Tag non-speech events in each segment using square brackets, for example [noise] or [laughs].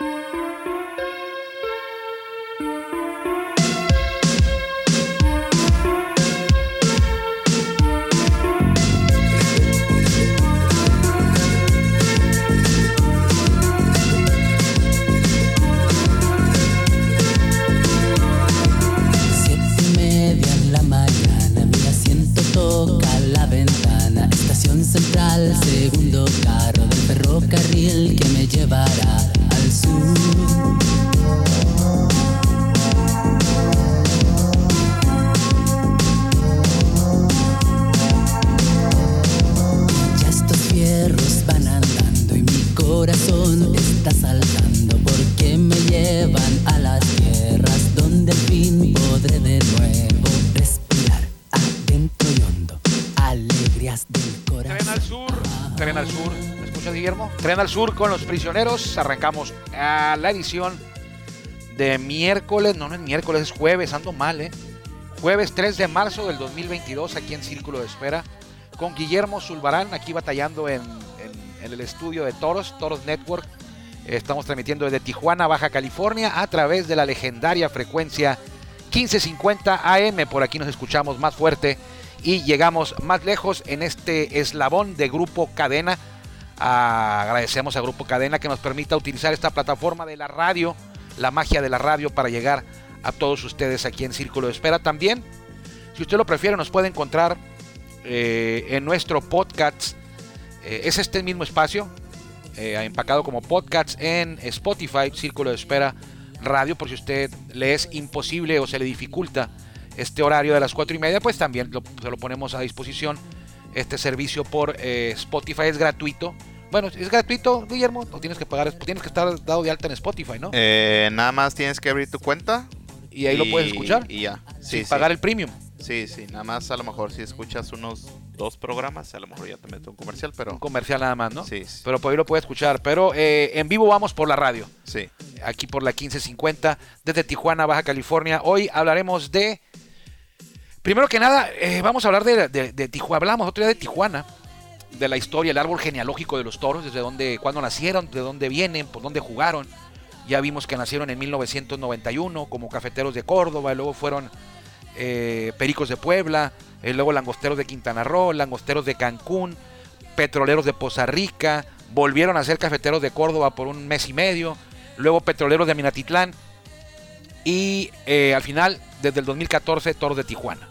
Música al sur. ¿Me escuchas, Guillermo? Tren al sur con los prisioneros. Arrancamos a la edición de miércoles. No, no es miércoles, es jueves. Ando mal, ¿eh? Jueves 3 de marzo del 2022 aquí en Círculo de Espera. Con Guillermo Zulbarán aquí batallando en, en- en el estudio de Toros, Toros Network. Estamos transmitiendo desde Tijuana, Baja California, a través de la legendaria frecuencia 1550 AM. Por aquí nos escuchamos más fuerte y llegamos más lejos en este eslabón de Grupo Cadena. Agradecemos a Grupo Cadena que nos permita utilizar esta plataforma de la radio, la magia de la radio para llegar a todos ustedes aquí en Círculo de Espera. También, si usted lo prefiere, nos puede encontrar eh, en nuestro podcast. Eh, es este mismo espacio, eh, empacado como podcast en Spotify, Círculo de Espera Radio, por si usted le es imposible o se le dificulta este horario de las cuatro y media, pues también lo- se lo ponemos a disposición. Este servicio por eh, Spotify es gratuito. Bueno, es gratuito, Guillermo, o tienes que pagar, tienes que estar dado de alta en Spotify, ¿no? Eh, nada más tienes que abrir tu cuenta. y ahí lo puedes escuchar Y ya. Sí, sin sí. pagar el premium. Sí, sí. Nada más a lo mejor si escuchas unos dos programas, a lo mejor ya te meto un comercial, pero. Un comercial nada más, ¿no? Sí, sí. Pero por ahí lo puede escuchar. Pero eh, en vivo vamos por la radio. Sí. aquí por la 1550 desde Tijuana, Baja California. Hoy hablaremos de... Primero que nada, eh, vamos a hablar de, Tijuana. Hablamos otro día de Tijuana, de la historia, el árbol genealógico de los toros, desde dónde, cuándo nacieron, de dónde vienen, por dónde jugaron. Ya vimos que nacieron en 1991 como cafeteros de Córdoba, y luego fueron eh, pericos de Puebla, eh, luego langosteros de Quintana Roo, langosteros de Cancún, petroleros de Poza Rica, volvieron a ser cafeteros de Córdoba por un mes y medio, luego petroleros de Minatitlán y al final, desde el 2014, toros de Tijuana.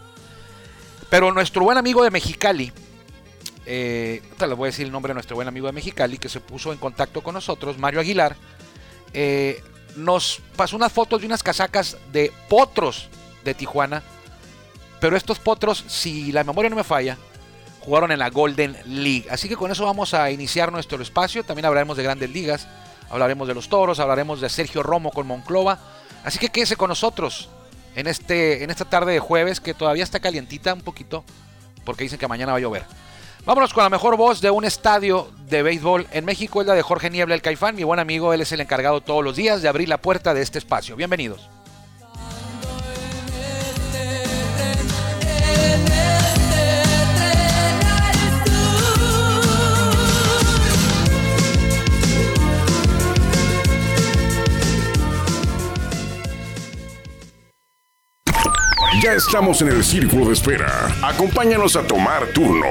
Pero nuestro buen amigo de Mexicali, eh, ahorita les voy a decir el nombre de nuestro buen amigo de Mexicali, que se puso en contacto con nosotros, Mario Aguilar, eh, nos pasó unas fotos de unas casacas de potros de Tijuana. Pero estos potros, si la memoria no me falla, jugaron en la Golden League. Así que con eso vamos a iniciar nuestro espacio. También hablaremos de grandes ligas, hablaremos de los toros, hablaremos de Sergio Romo con Monclova. Así que quédese con nosotros en, este, en esta tarde de jueves que todavía está calientita un poquito porque dicen que mañana va a llover. Vámonos con la mejor voz de un estadio de béisbol en México, es la de Jorge Niebla, el Caifán, mi buen amigo, él es el encargado todos los días de abrir la puerta de este espacio. Bienvenidos. Ya estamos en el círculo de espera. Acompáñanos a tomar turno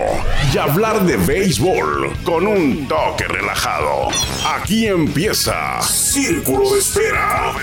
y hablar de béisbol con un toque relajado. Aquí empieza Círculo de Espera.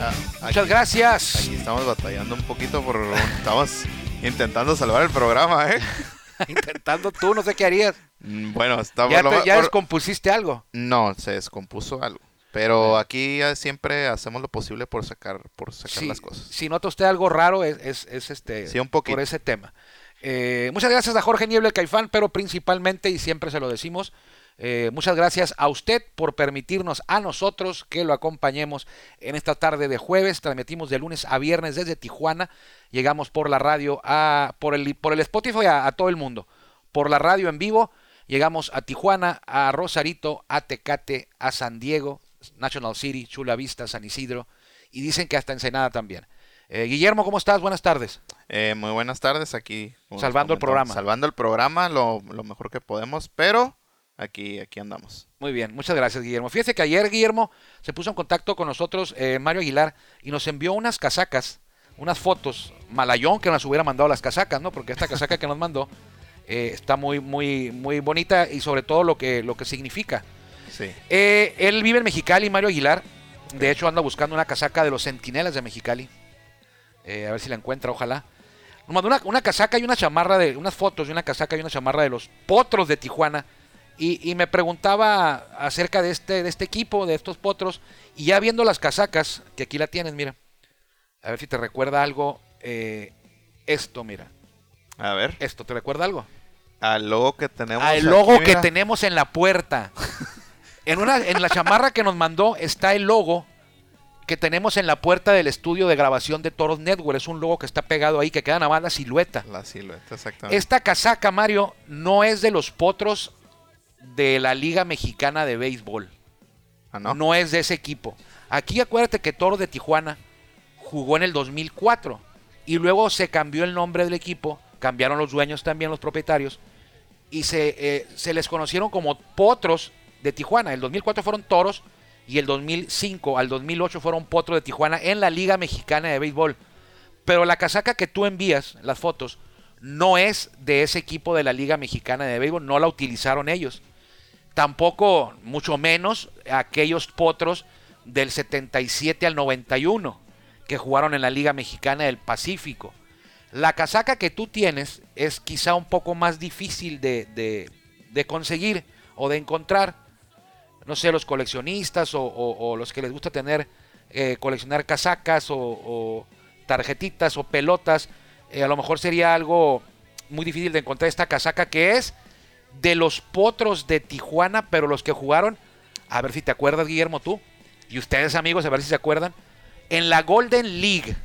Ah, Muchas gracias. Aquí estamos batallando un poquito por. Estamos intentando salvar el programa, ¿eh? [laughs] Intentando tú, no sé qué harías. Mm, Bueno, estamos. Ya, lo te- ma- ya por- descompusiste algo. No, se descompuso algo. Pero aquí ya siempre hacemos lo posible por sacar, por sacar Sí, las cosas. Si nota usted algo raro, es, es- es este, Sí, un poquito. por ese tema. Eh, muchas gracias a Jorge Niebla, el Caifán, pero principalmente, y siempre se lo decimos, eh, muchas gracias a usted por permitirnos a nosotros que lo acompañemos en esta tarde de jueves. Transmitimos de lunes a viernes desde Tijuana. Llegamos por la radio, a, por, el, por el Spotify a, a todo el mundo. Por la radio en vivo, llegamos a Tijuana, a Rosarito, a Tecate, a San Diego, National City, Chula Vista, San Isidro, y dicen que hasta Ensenada también. Eh, Guillermo, ¿cómo estás? Buenas tardes. Eh, muy buenas tardes aquí. Salvando el programa. Salvando el programa lo, lo mejor que podemos, pero aquí, aquí andamos. Muy bien, muchas gracias, Guillermo. Fíjese que ayer, Guillermo, se puso en contacto con nosotros eh, Mario Aguilar y nos envió unas casacas, unas fotos. Malayón que nos hubiera mandado las casacas, ¿no? Porque esta casaca que nos mandó eh, está muy, muy, muy bonita y sobre todo lo que, lo que significa. Sí. Eh, él vive en Mexicali, Mario Aguilar. De hecho, anda buscando una casaca de los Centinelas de Mexicali. Eh, a ver si la encuentra, ojalá. Nos mandó una, una casaca y una chamarra de. Unas fotos de una casaca y una chamarra de los potros de Tijuana. Y, y me preguntaba acerca de este, de este equipo, de estos potros. Y ya viendo las casacas, que aquí la tienes, mira. A ver si te recuerda algo. eh, esto, mira. A ver, Esto, ¿te recuerda algo? al logo que tenemos. Al aquí, logo que tenemos en la puerta. [laughs] En, una, en la chamarra que nos mandó está el logo que tenemos en la puerta del estudio de grabación de Toros Network. Es un logo que está pegado ahí, que queda nada más la silueta. La silueta, exactamente. Esta casaca, Mario, no es de los potros de la Liga Mexicana de Béisbol. Ah, ¿no? No es de ese equipo. Aquí acuérdate que Toros de Tijuana jugó en el 2004 y luego se cambió el nombre del equipo, cambiaron los dueños también, los propietarios, y se, eh, se les conocieron como Potros de Tijuana. El 2004 fueron Toros y el 2005 al 2008 fueron Potros de Tijuana en la Liga Mexicana de Béisbol. Pero la casaca que tú envías, las fotos, no es de ese equipo de la Liga Mexicana de Béisbol, no la utilizaron ellos tampoco, mucho menos, aquellos potros del 77 al 91 que jugaron en la Liga Mexicana del Pacífico. La casaca que tú tienes es quizá un poco más difícil de, de- de conseguir o de encontrar. No sé, los coleccionistas o, los que les gusta tener, eh, coleccionar casacas o, tarjetitas o pelotas, eh, a lo mejor sería algo muy difícil de encontrar esta casaca que es de los potros de Tijuana, pero los que jugaron, a ver si te acuerdas, Guillermo, tú, y ustedes, amigos, a ver si se acuerdan, en la Golden League.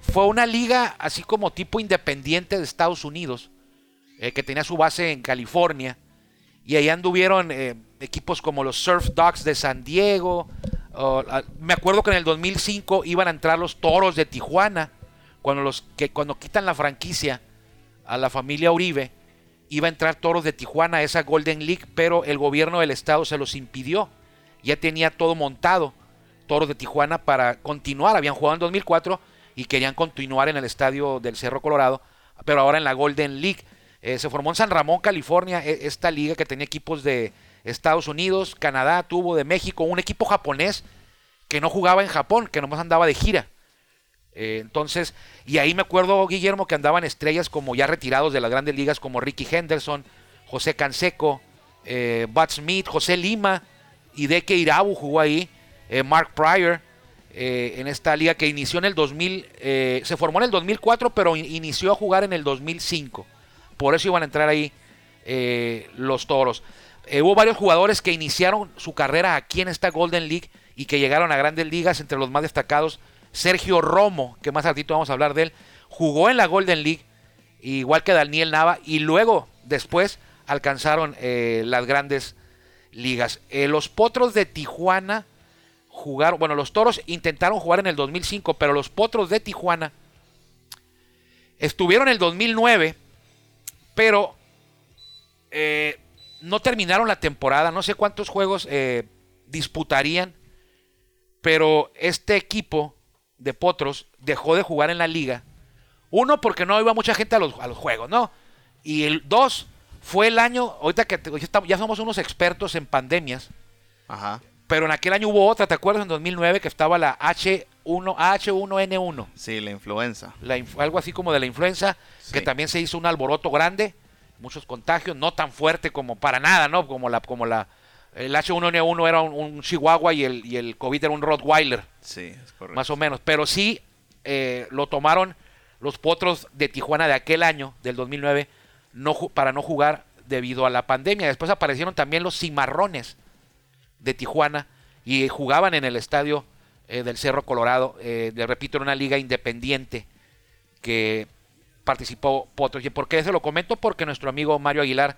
Fue una liga así como tipo independiente de Estados Unidos, eh, que tenía su base en California, y ahí anduvieron equipos como los Surf Dogs de San Diego. me acuerdo que en el 2005 iban a entrar los Toros de Tijuana, cuando, los, que, cuando quitan la franquicia a la familia Uribe iba a entrar Toros de Tijuana a esa Golden League, pero el gobierno del estado se los impidió. Ya tenía todo montado Toros de Tijuana para continuar. Habían jugado en 2004 y querían continuar en el estadio del Cerro Colorado, pero ahora en la Golden League. Eh, se formó en San Ramón, California, e- esta liga que tenía equipos de Estados Unidos, Canadá, tuvo de México, un equipo japonés que no jugaba en Japón, que nomás andaba de gira. Eh, entonces, y ahí me acuerdo, Guillermo, que andaban estrellas como ya retirados de las grandes ligas, como Ricky Henderson, José Canseco, eh, Bud Smith, José Lima, y Deke Irabu jugó ahí, eh, Mark Pryor, en esta liga que inició en el 2000, eh, se formó en el 2004, pero in- inició a jugar en el 2005. Por eso iban a entrar ahí los toros. Eh, hubo varios jugadores que iniciaron su carrera aquí en esta Golden League y que llegaron a grandes ligas, entre los más destacados, Sergio Romo, que más ratito vamos a hablar de él, jugó en la Golden League, igual que Daniel Nava, y luego, después, alcanzaron eh, las grandes ligas. Eh, los Potros de Tijuana jugaron, bueno, los Toros intentaron jugar en el 2005, pero los Potros de Tijuana estuvieron en el 2009, pero no terminaron la temporada, no sé cuántos juegos eh, disputarían, pero este equipo de Potros dejó de jugar en la liga. Uno, porque no iba mucha gente a los, a los juegos, ¿no? Y el dos, fue el año, ahorita que ya somos unos expertos en pandemias, Ajá. pero en aquel año hubo otra, ¿te acuerdas? En 2009 que estaba la H1, H1N1, Sí, la influenza. la algo así como de la influenza, que también se hizo un alboroto grande, muchos contagios, no tan fuerte como para nada, ¿no? Como la, como la, el H1N1 era un, un Chihuahua y el, y el COVID era un Rottweiler, Sí, es correcto. más o menos, pero sí eh, lo tomaron los potros de Tijuana de aquel año, del 2009, no, para no jugar debido a la pandemia. Después aparecieron también los cimarrones de Tijuana y jugaban en el estadio eh, del Cerro Colorado. Eh, le repito, en una liga independiente que participó Potros. ¿Y por qué se lo comento? Porque nuestro amigo Mario Aguilar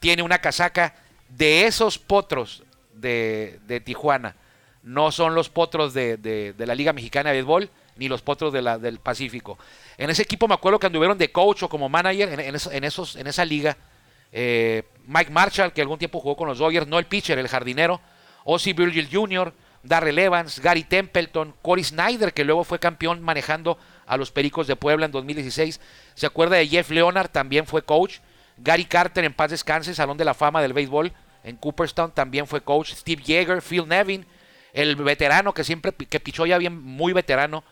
tiene una casaca de esos potros de, Tijuana. No son los potros de, de- la Liga Mexicana de Béisbol ni los potros del Pacífico. En ese equipo me acuerdo que anduvieron de coach o como manager en, en esos, en esa liga. eh, Mike Marshall, que algún tiempo jugó con los Dodgers, no el pitcher, el jardinero, Ozzy Virgil Jr., Darrell Evans, Gary Templeton, Corey Snyder, que luego fue campeón manejando a los Pericos de Puebla en 2016. ¿Se acuerda de Jeff Leonard? También fue coach. Gary Carter, en paz descanse, Salón de la Fama del Béisbol en Cooperstown, también fue coach. Steve Yeager, Phil Nevin, el veterano que siempre que pichó ya bien, muy veterano,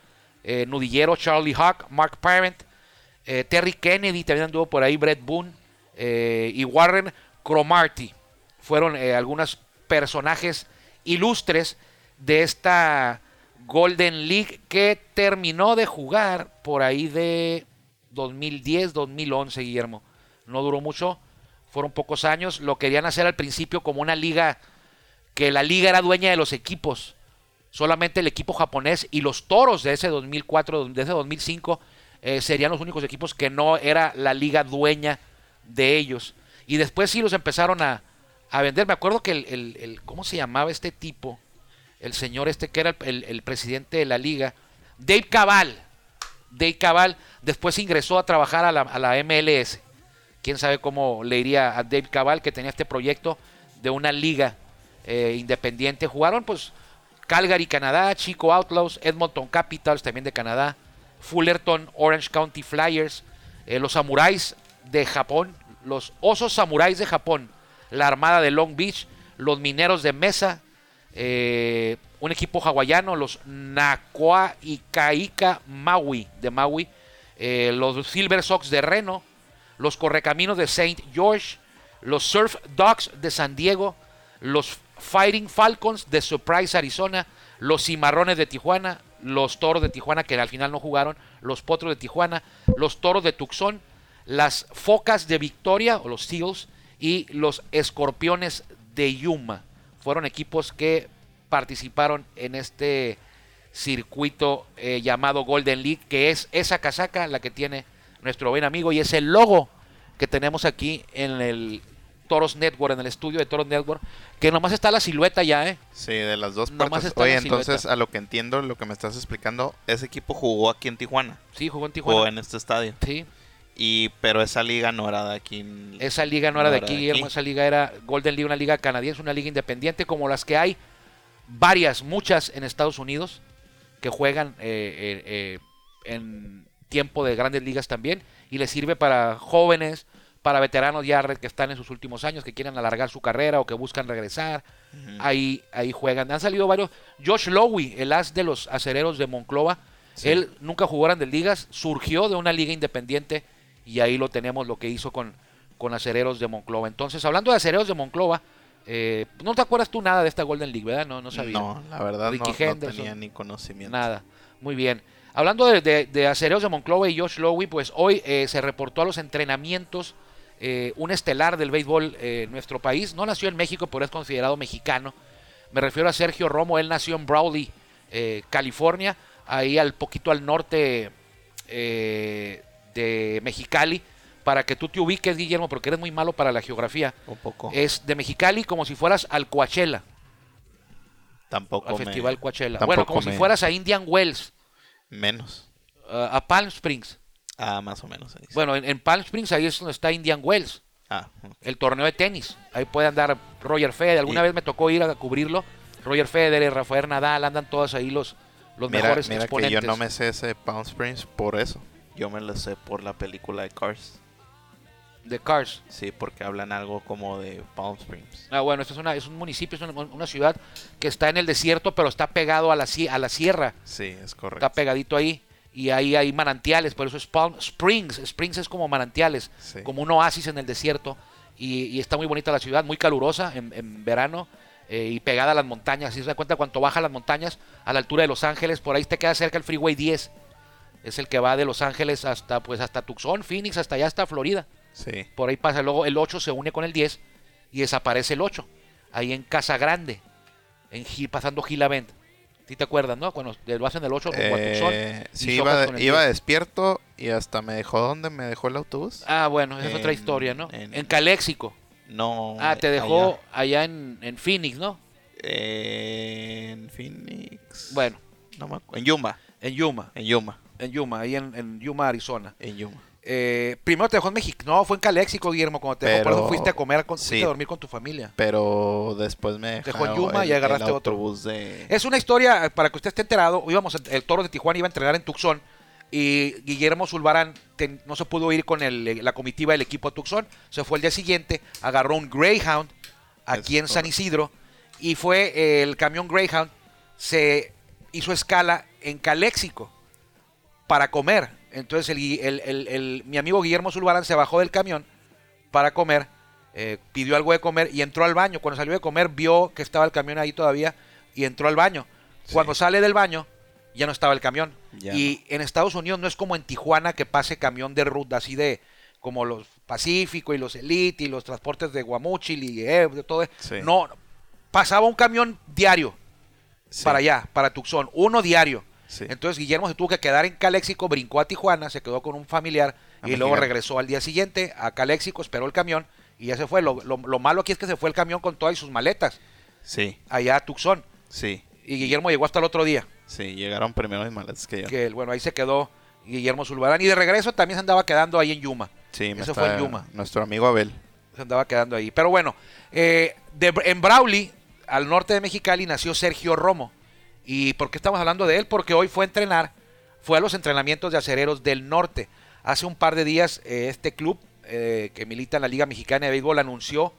eh, nudillero Charlie Hawk, Mark Parent, eh, Terry Kennedy, también anduvo por ahí, Brett Boone eh, y Warren Cromarty. Fueron algunos personajes ilustres de esta Golden League que terminó de jugar por ahí de 2010-2011, Guillermo. No duró mucho, fueron pocos años. Lo querían hacer al principio como una liga, que la liga era dueña de los equipos. Solamente el equipo japonés y los toros de ese 2004, de ese 2005, eh, serían los únicos equipos que no era la liga dueña de ellos. Y después sí los empezaron a, a vender. Me acuerdo que el, el, ¿cómo se llamaba este tipo? El señor este que era el, presidente de la liga, Dave Cabal. Dave Cabal después ingresó a trabajar a la, a la MLS. Quién sabe cómo le iría a Dave Cabal que tenía este proyecto de una liga eh, independiente. Jugaron pues Calgary, Canadá, Chico Outlaws, Edmonton Capitals también de Canadá, Fullerton, Orange County Flyers, eh, los Samuráis de Japón, los Osos Samuráis de Japón, la Armada de Long Beach, los Mineros de Mesa, eh, un equipo hawaiano, los Nakua Ikaika Maui de Maui, eh, los Silver Sox de Reno, los Correcaminos de St. George, los Surf Dogs de San Diego, los Fighting Falcons de Surprise, Arizona, los Cimarrones de Tijuana, los Toros de Tijuana que al final no jugaron, los Potros de Tijuana, los Toros de Tucson, las Focas de Victoria o los Seals y los Escorpiones de Yuma. Fueron equipos que participaron en este circuito eh, llamado Golden League, que es esa casaca la que tiene nuestro buen amigo y es el logo que tenemos aquí en el Toros Network, en el estudio de Toros Network, que nomás está la silueta ya, ¿eh? Sí, de las dos partes. Oye, entonces, a lo que entiendo, lo que me estás explicando, ese equipo jugó aquí en Tijuana. Sí, jugó en Tijuana. O en este estadio. Sí. Y, pero esa liga no era de aquí. Esa liga no, era de aquí, Guillermo. Esa liga era Golden League, una liga canadiense, una liga independiente, como las que hay varias, muchas en Estados Unidos, que juegan eh, eh, eh, en tiempo de grandes ligas también. Y les sirve para jóvenes, para veteranos ya que están en sus últimos años, que quieren alargar su carrera o que buscan regresar. ahí, ahí juegan. Han salido varios. Josh Lowy, el as de los acereros de Monclova. Él nunca jugó grandes ligas, surgió de una liga independiente y ahí lo tenemos lo que hizo con, con Acereros de Monclova. Entonces, hablando de Acereros de Monclova, eh, no te acuerdas tú nada de esta Golden League, ¿verdad? No, no sabía. No, la verdad no, tenía ni conocimiento. Nada. Muy bien. Hablando de, de, Acereros de Monclova y Josh Lowy, pues hoy eh, se reportó a los entrenamientos eh, un estelar del béisbol en nuestro país. No nació en México, pero es considerado mexicano. Me refiero a Sergio Romo. Él nació en Brawley, California, ahí al poquito al norte de Mexicali, para que tú te ubiques, Guillermo, porque eres muy malo para la geografía. Un poco. Es de Mexicali como si fueras al Coachella. Tampoco. Al Festival Coachella. Bueno, como si fueras a Indian Wells. Menos. a Palm Springs. Ah, más o menos. Bueno, en, Palm Springs ahí es donde está Indian Wells. Ah. El torneo de tenis. Ahí puede andar Roger Federer. Alguna vez me tocó ir a cubrirlo. Roger Federer, Rafael Nadal, andan todos ahí los, los mejores mira que yo no me sé ese Palm Springs por eso. Yo me lo sé por la película de Cars. ¿De Cars? Sí, porque hablan algo como de Palm Springs. Ah, bueno, esto es, una, es un municipio, es una, ciudad que está en el desierto, pero está pegado a la, a la sierra. Sí, es correcto. Está pegadito ahí. Y ahí hay manantiales, por eso es Palm Springs. Springs es como manantiales, como un oasis en el desierto. Y, está muy bonita la ciudad, muy calurosa en, verano. Eh, y pegada a las montañas. Si se da cuenta, cuando baja las montañas a la altura de Los Ángeles, por ahí te queda cerca el Freeway 10 es el que va de Los Ángeles hasta pues hasta Tucson, Phoenix, hasta allá hasta Florida. Sí. Por ahí pasa, luego el 8 se une con el 10 y desaparece el 8. Ahí en Casa Grande, en pasando Gila Bend. ¿Sí te acuerdas, no? Cuando lo hacen el 8 con eh, Sí, iba, iba despierto y hasta me dejó ¿dónde me dejó el autobús? Ah, bueno, esa es otra historia, ¿no? En, Caléxico. No. Ah, te dejó allá, en, en, Phoenix, ¿no? en Phoenix. Bueno. No me en Yuma. En Yuma. En Yuma en Yuma, ahí en, Yuma, Arizona. En Yuma. Eh, primero te dejó en México. No, fue en Caléxico, Guillermo, cuando te dejó. Por eso Pero- fuiste a comer, con, sí. fuiste a dormir con tu familia. Pero después me Dejó en dejaron Yuma y el- agarraste el otro. de... Es una historia, eh, para que usted esté enterado, íbamos, el Toro de Tijuana iba a entrenar en Tucson y Guillermo Zulbarán ten- no se pudo ir con el- la comitiva del equipo a Tucson, se fue el día siguiente, agarró un Greyhound aquí Es en San. Isidro y fue eh, el camión Greyhound, se hizo escala en Caléxico para comer. Entonces el mi amigo Guillermo Zulbarán se bajó del camión para comer, eh, pidió algo de comer y entró al baño. Cuando salió de comer vio que estaba el camión ahí todavía y entró al baño. Sí. Cuando sale del baño ya no estaba el camión. Ya y en Estados Unidos no es como en Tijuana que pase camión de ruta así de como los Pacífico y los Elite y los transportes de Guamuchil y eh, de todo. Sí. No, pasaba un camión diario Sí, para allá, para Tucson, uno diario. Sí. Entonces Guillermo se tuvo que quedar en Caléxico, brincó a Tijuana, se quedó con un familiar A y luego regresó al día siguiente a Caléxico, esperó el camión y ya se fue. Lo, lo- lo malo aquí es que se fue el camión con todas sus maletas Sí, allá a Tucson sí, y Guillermo llegó hasta el otro día, sí, llegaron primero mis maletas que yo. que bueno, ahí se quedó Guillermo Zulbarán y de regreso también se andaba quedando ahí en Yuma, Sí, Eso está- fue en Yuma. Nuestro amigo Abel. se andaba quedando ahí. Pero bueno, eh, de- en Brawley, al norte de Mexicali, nació Sergio Romo. ¿Y por qué estamos hablando de él? Porque hoy fue a entrenar, fue a los entrenamientos de acereros del norte. Hace un par de días eh, este club eh, que milita en la Liga Mexicana de Béisbol anunció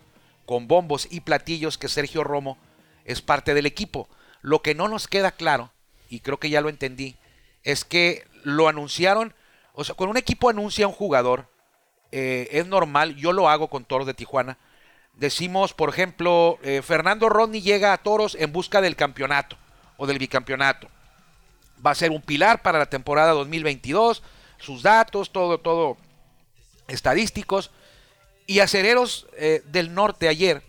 con bombos y platillos que Sergio Romo es parte del equipo. Lo que no nos queda claro, y creo que ya lo entendí, es que lo anunciaron, o sea, cuando un equipo anuncia a un jugador, eh, es normal, yo lo hago con Toros de Tijuana. Decimos, por ejemplo, Fernando Rodney llega a Toros en busca del campeonato o del bicampeonato. Va a ser un pilar para la temporada 2022, sus datos, todo, todo estadísticos. Y Acereros eh, del Norte ayer,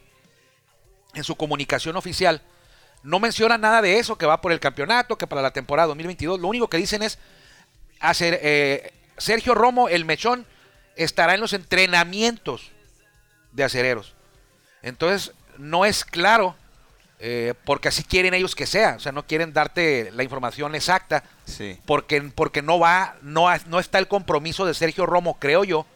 en su comunicación oficial, no menciona nada de eso, que va por el campeonato, que para la temporada 2022. Lo único que dicen es, hacer, eh, Sergio Romo, el mechón, estará en los entrenamientos de acereros. Entonces, no es claro, eh, porque así quieren ellos que sea. O sea, no quieren darte la información exacta, Sí, porque, porque no va, no, no está el compromiso de Sergio Romo, creo yo,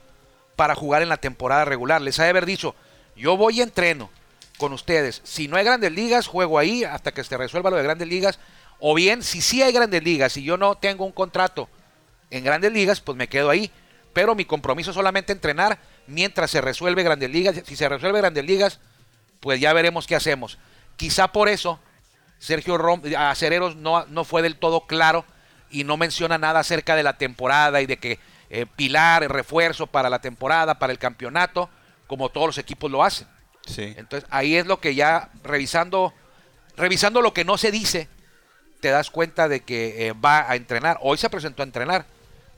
para jugar en la temporada regular. Les ha de haber dicho, yo voy y entreno con ustedes. Si no hay grandes ligas, juego ahí hasta que se resuelva lo de grandes ligas. O bien, si sí hay grandes ligas y yo no tengo un contrato en grandes ligas, pues me quedo ahí. Pero mi compromiso es solamente entrenar mientras se resuelve grandes ligas. Si se resuelve grandes ligas, pues ya veremos qué hacemos. Quizá por eso Sergio Rom Acereros no, no fue del todo claro y no menciona nada acerca de la temporada y de que eh, Pilar, refuerzo para la temporada, para el campeonato, como todos los equipos lo hacen. sí. Entonces ahí es lo que ya revisando, revisando lo que no se dice, te das cuenta de que eh, va a entrenar. Hoy se presentó a entrenar.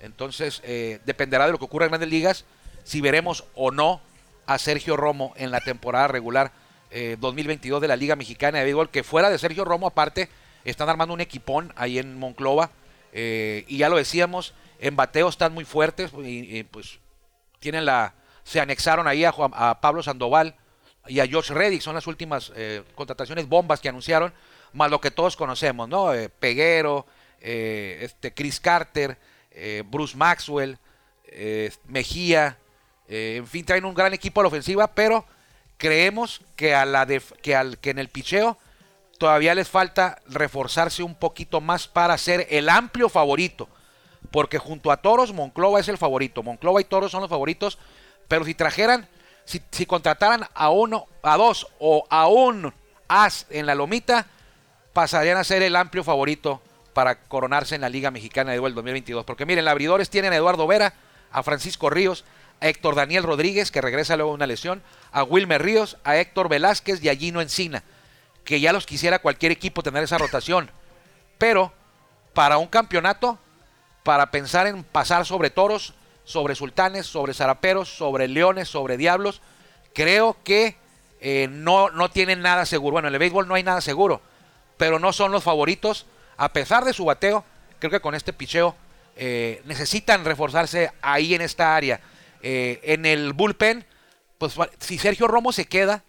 Entonces eh, dependerá de lo que ocurra en Grandes Ligas, si veremos o no a Sergio Romo en la temporada regular eh, 2022 de la Liga Mexicana de Béisbol, que fuera de Sergio Romo aparte están armando un equipón ahí en Monclova. eh, y ya lo decíamos, en bateo están muy fuertes y, pues tienen la se anexaron ahí a, Pablo Sandoval y a Josh Reddick, son las últimas eh, contrataciones bombas que anunciaron, más lo que todos conocemos, ¿no? Eh, Peguero, eh, este Chris Carter, eh, Bruce Maxwell, eh, Mejía, eh, en fin, traen un gran equipo a la ofensiva, pero creemos que a la que en el picheo todavía les falta reforzarse un poquito más para ser el amplio favorito. Porque junto a Toros, Monclova es el favorito. Monclova y Toros son los favoritos. Pero si trajeran, si, contrataran a uno, a dos o a un as en la lomita, pasarían a ser el amplio favorito para coronarse en la Liga Mexicana de Béisbol 2022. Porque miren, los abridores tienen a Eduardo Vera, a Francisco Ríos, Héctor Daniel Rodríguez, que regresa luego de una lesión, a Wilmer Ríos, a Héctor Velázquez y a Gino Encina, que ya los quisiera cualquier equipo tener esa rotación. Pero para un campeonato, para pensar en pasar sobre toros, sobre sultanes, sobre zaraperos, sobre leones, sobre diablos, creo que eh, no, no tienen nada seguro. Bueno, en el béisbol no hay nada seguro, pero no son los favoritos. A pesar de su bateo, creo que con este picheo eh, necesitan reforzarse ahí en esta área. Eh, en el bullpen, pues si Sergio Romo se queda,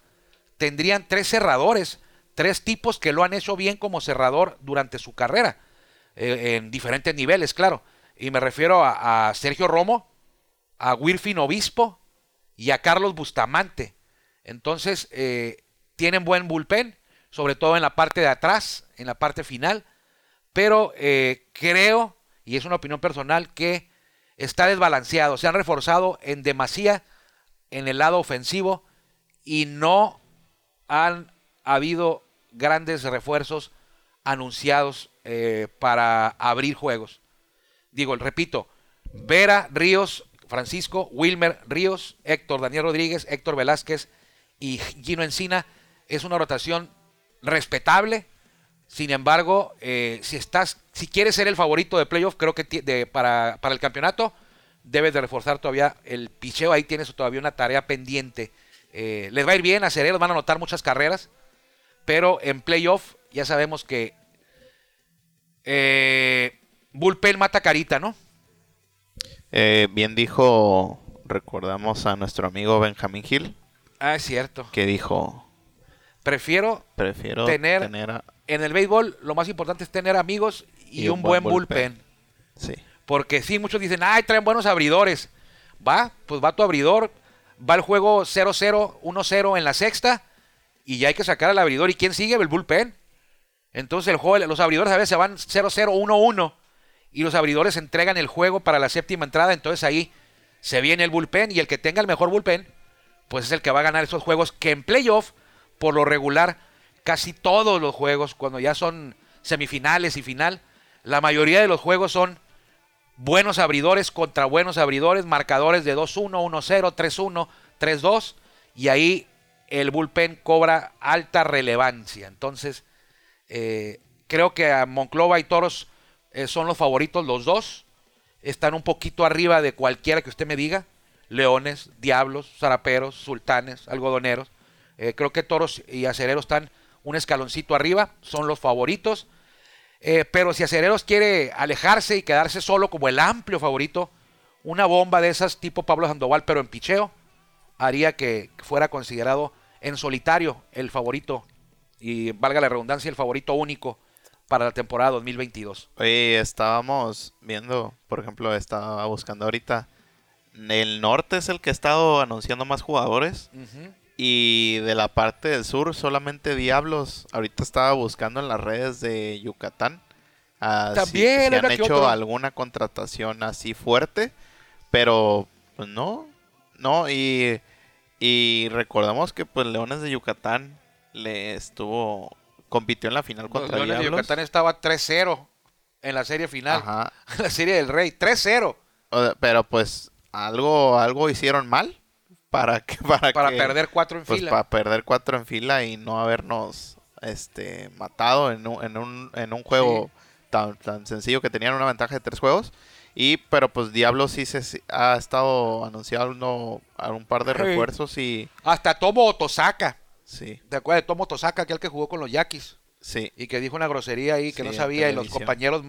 tendrían tres cerradores, tres tipos que lo han hecho bien como cerrador durante su carrera, eh, en diferentes niveles, claro. Y me refiero a, Sergio Romo, a Wilfin Obispo y a Carlos Bustamante. Entonces, eh, tienen buen bullpen, sobre todo en la parte de atrás, en la parte final. Pero creo, y es una opinión personal, que está desbalanceado. Se han reforzado en demasía en el lado ofensivo y no han habido grandes refuerzos anunciados eh, para abrir juegos. Digo, repito, Vera, Ríos, Francisco, Wilmer, Ríos, Héctor, Daniel Rodríguez, Héctor Velázquez y Gino Encina es una rotación respetable. Sin embargo, eh, si estás, si quieres ser el favorito de playoff, creo que de, para, para, el campeonato, debes de reforzar todavía el picheo. Ahí tienes todavía una tarea pendiente. Eh, les va a ir bien a Cereros, van a anotar muchas carreras, pero en playoff ya sabemos que eh, bullpen mata carita, ¿no? Eh, bien dijo, recordamos a nuestro amigo Benjamin Hill. Ah, es cierto. Que dijo, prefiero, prefiero tener, a- en el béisbol lo más importante es tener amigos y, un, buen, bullpen. Sí. Porque sí, muchos dicen, ay, traen buenos abridores. Va, pues va tu abridor, va el juego 0-0, 1-0 en la sexta, y ya hay que sacar al abridor. ¿Y quién sigue? El bullpen. Entonces el juego, los abridores a veces se van 0-0, 1-1, y los abridores entregan el juego para la séptima entrada. Entonces ahí se viene el bullpen, y el que tenga el mejor bullpen, pues es el que va a ganar esos juegos que en playoff, por lo regular, casi todos los juegos, cuando ya son semifinales y final, la mayoría de los juegos son buenos abridores contra buenos abridores, marcadores de 2-1, 1-0, 3-1, 3-2, y ahí el bullpen cobra alta relevancia. Entonces, eh, creo que a Monclova y Toros eh, son los favoritos los dos. Están un poquito arriba de cualquiera que usted me diga. Leones, Diablos, Zaraperos, Sultanes, Algodoneros. Eh, creo que Toros y Acereros están un escaloncito arriba, son los favoritos. Eh, pero si Acereros quiere alejarse y quedarse solo como el amplio favorito, una bomba de esas tipo Pablo Sandoval, pero en picheo, haría que fuera considerado en solitario el favorito y valga la redundancia, el favorito único para la temporada 2022. Oye, estábamos viendo, por ejemplo, estaba buscando ahorita. El norte es el que ha estado anunciando más jugadores. Y de la parte del sur, solamente Diablos. Ahorita estaba buscando en las redes de Yucatán. ah, si- También si, han hecho otro. alguna contratación así fuerte. Pero, pues no. No, y, y recordamos que pues Leones de Yucatán le estuvo. Compitió en la final contra Leones de Diablos. Yucatán estaba 3-0 en la serie final, Ajá. [laughs] la serie del Rey, 3-0 O sea, pero pues algo, algo hicieron mal para que [laughs] para, para que- perder cuatro en pues, fila. para perder cuatro en fila y no habernos este matado en un, en un, en un juego tan, tan sencillo que tenían una ventaja de tres juegos y pero pues Diablo sí se ha estado anunciando a un par de Sí. refuerzos y Hasta Tomo Otosaka, sí ¿te acuerdas de Tomo Otosaka, aquel que jugó con los Yaquis? sí y que dijo una grosería ahí que Sí, no sabía y los compañeros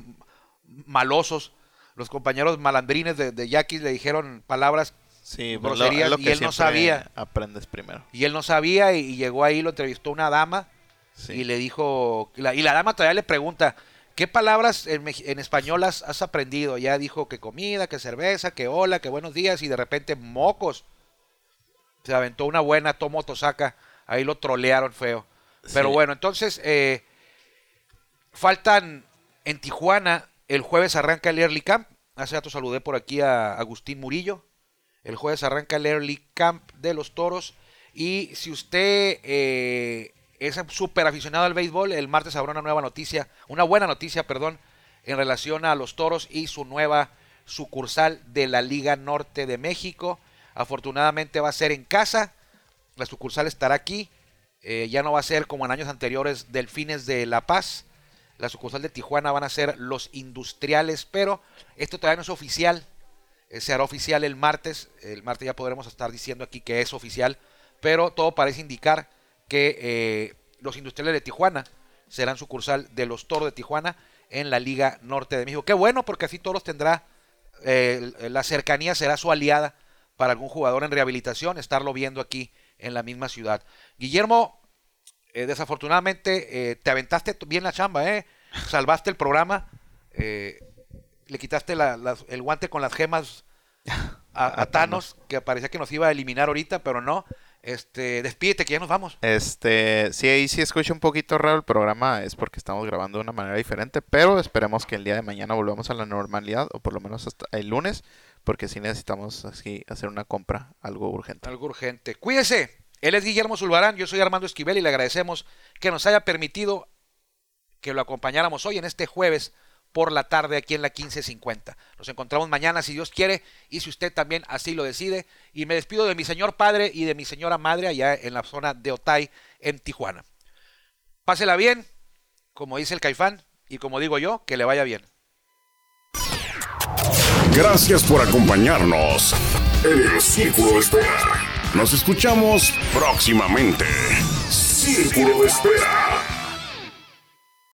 malosos, los compañeros malandrines de, de Yaquis le dijeron palabras sí pues, lo- lo y que él no sabía. aprendes primero y él no sabía y, y llegó ahí, lo entrevistó una dama sí y le dijo, y la, y la dama todavía le pregunta, ¿qué palabras en, español has, has aprendido? Ya dijo que comida, que cerveza, que hola, que buenos días y de repente mocos. Se aventó una buena Tomo Tosaka, ahí lo trolearon feo. Pero Sí. bueno, entonces eh, faltan en Tijuana, el jueves arranca el Early Camp. Hace rato saludé por aquí a Agustín Murillo. El jueves arranca el Early Camp de los Toros. Y si usted eh, es súper aficionado al béisbol, el martes habrá una nueva noticia, una buena noticia, perdón, en relación a los Toros y su nueva sucursal de la Liga Norte de México. Afortunadamente va a ser en casa. La sucursal estará aquí. Eh, ya no va a ser como en años anteriores Delfines de La Paz. La sucursal de Tijuana van a ser los industriales, pero esto todavía no es oficial. Eh, se hará oficial el martes. El martes ya podremos estar diciendo aquí que es oficial, pero todo parece indicar que eh, los industriales de Tijuana serán sucursal de los Toros de Tijuana en la Liga Norte de México. Qué bueno, porque así Toros tendrá, eh, la cercanía será su aliada para algún jugador en rehabilitación, estarlo viendo aquí en la misma ciudad. Guillermo, desafortunadamente te aventaste bien la chamba, ¿eh? Salvaste el programa, le quitaste la- las- el guante con las gemas [laughs] a, a Thanos, que parecía que nos iba a eliminar ahorita, pero no. Este, despídete que ya nos vamos. Este, sí, ahí sí escucho un poquito raro el programa, es porque estamos grabando de una manera diferente, pero esperemos que el día de mañana volvamos a la normalidad, o por lo menos hasta el lunes, porque sí necesitamos así hacer una compra, algo urgente. Algo urgente. Cuídese. Él es Guillermo Zulbarán, yo soy Armando Esquivel y le agradecemos que nos haya permitido que lo acompañáramos hoy en este jueves por la tarde aquí en la 1550. Nos encontramos mañana si Dios quiere y si usted también así lo decide. Y me despido de mi señor padre y de mi señora madre allá en la zona de Otay, en Tijuana. Pásela bien, como dice el caifán, y como digo yo, que le vaya bien. Gracias por acompañarnos en el Círculo de Espera. Nos escuchamos próximamente. Círculo de Espera.